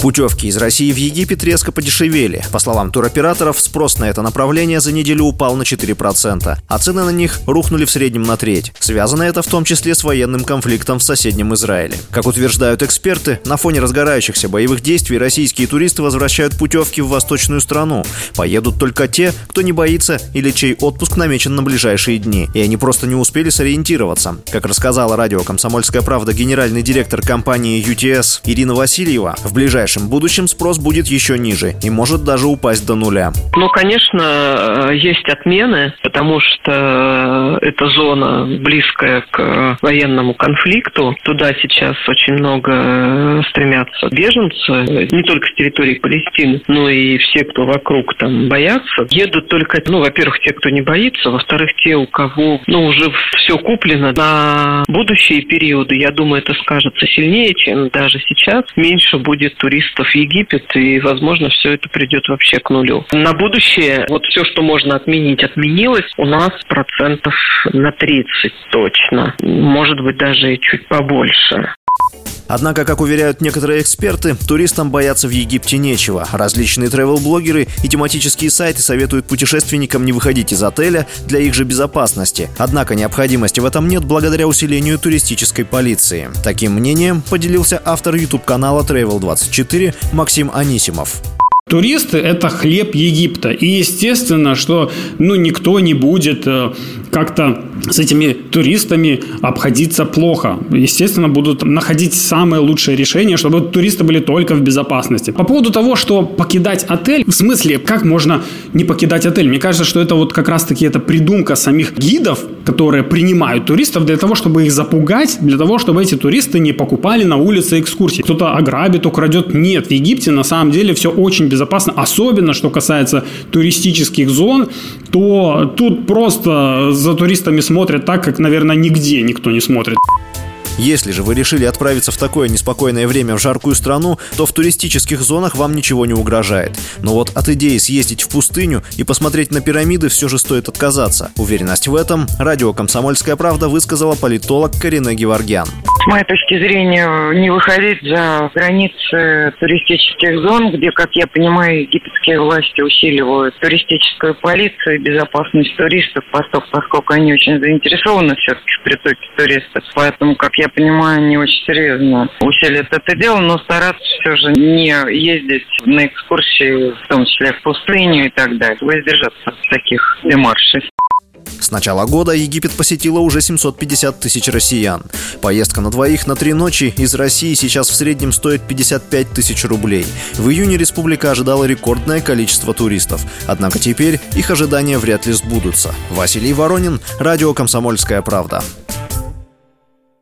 Путевки из России в Египет резко подешевели. По словам туроператоров, спрос на это направление за неделю упал на 4%, а цены на них рухнули в среднем на треть. Связано это в том числе с военным конфликтом в соседнем Израиле. Как утверждают эксперты, на фоне разгорающихся боевых действий российские туристы возвращают путевки в восточную страну. Поедут только те, кто не боится или чей отпуск намечен на ближайшие дни. И они просто не успели сориентироваться. Как рассказала радио «Комсомольская правда» генеральный директор компании UTS Ирина Васильева, в ближайшее ближайшем будущем спрос будет еще ниже и может даже упасть до нуля. Ну, конечно, есть отмены, потому что эта зона близкая к военному конфликту. Туда сейчас очень много стремятся беженцы, не только с территории Палестины, но и все, кто вокруг там боятся. Едут только, ну, во-первых, те, кто не боится, во-вторых, те, у кого, ну, уже все куплено на будущие периоды. Я думаю, это скажется сильнее, чем даже сейчас. Меньше будет туристов туристов Египет, и, возможно, все это придет вообще к нулю. На будущее вот все, что можно отменить, отменилось. У нас процентов на 30 точно. Может быть, даже и чуть побольше. Однако, как уверяют некоторые эксперты, туристам бояться в Египте нечего. Различные travel-блогеры и тематические сайты советуют путешественникам не выходить из отеля для их же безопасности. Однако необходимости в этом нет благодаря усилению туристической полиции. Таким мнением поделился автор YouTube-канала Travel24 Максим Анисимов. Туристы – это хлеб Египта. И естественно, что ну, никто не будет э, как-то с этими туристами обходиться плохо. Естественно, будут находить самые лучшие решения, чтобы туристы были только в безопасности. По поводу того, что покидать отель, в смысле, как можно не покидать отель? Мне кажется, что это вот как раз-таки это придумка самих гидов, которые принимают туристов для того, чтобы их запугать, для того, чтобы эти туристы не покупали на улице экскурсии. Кто-то ограбит, украдет. Нет, в Египте на самом деле все очень безопасно, особенно что касается туристических зон, то тут просто за туристами смотрят так, как, наверное, нигде никто не смотрит. Если же вы решили отправиться в такое неспокойное время в жаркую страну, то в туристических зонах вам ничего не угрожает. Но вот от идеи съездить в пустыню и посмотреть на пирамиды все же стоит отказаться. Уверенность в этом радио «Комсомольская правда» высказала политолог Карина Геворгян. Моей точки зрения, не выходить за границы туристических зон, где, как я понимаю, египетские власти усиливают туристическую полицию и безопасность туристов, поскольку они очень заинтересованы все-таки в притоке туристов. Поэтому, как я понимаю, они очень серьезно усилят это дело, но стараться все же не ездить на экскурсии, в том числе в пустыню и так далее, воздержаться от таких демаршей. С начала года Египет посетило уже 750 тысяч россиян. Поездка на двоих на три ночи из России сейчас в среднем стоит 55 тысяч рублей. В июне республика ожидала рекордное количество туристов. Однако теперь их ожидания вряд ли сбудутся. Василий Воронин, Радио «Комсомольская правда».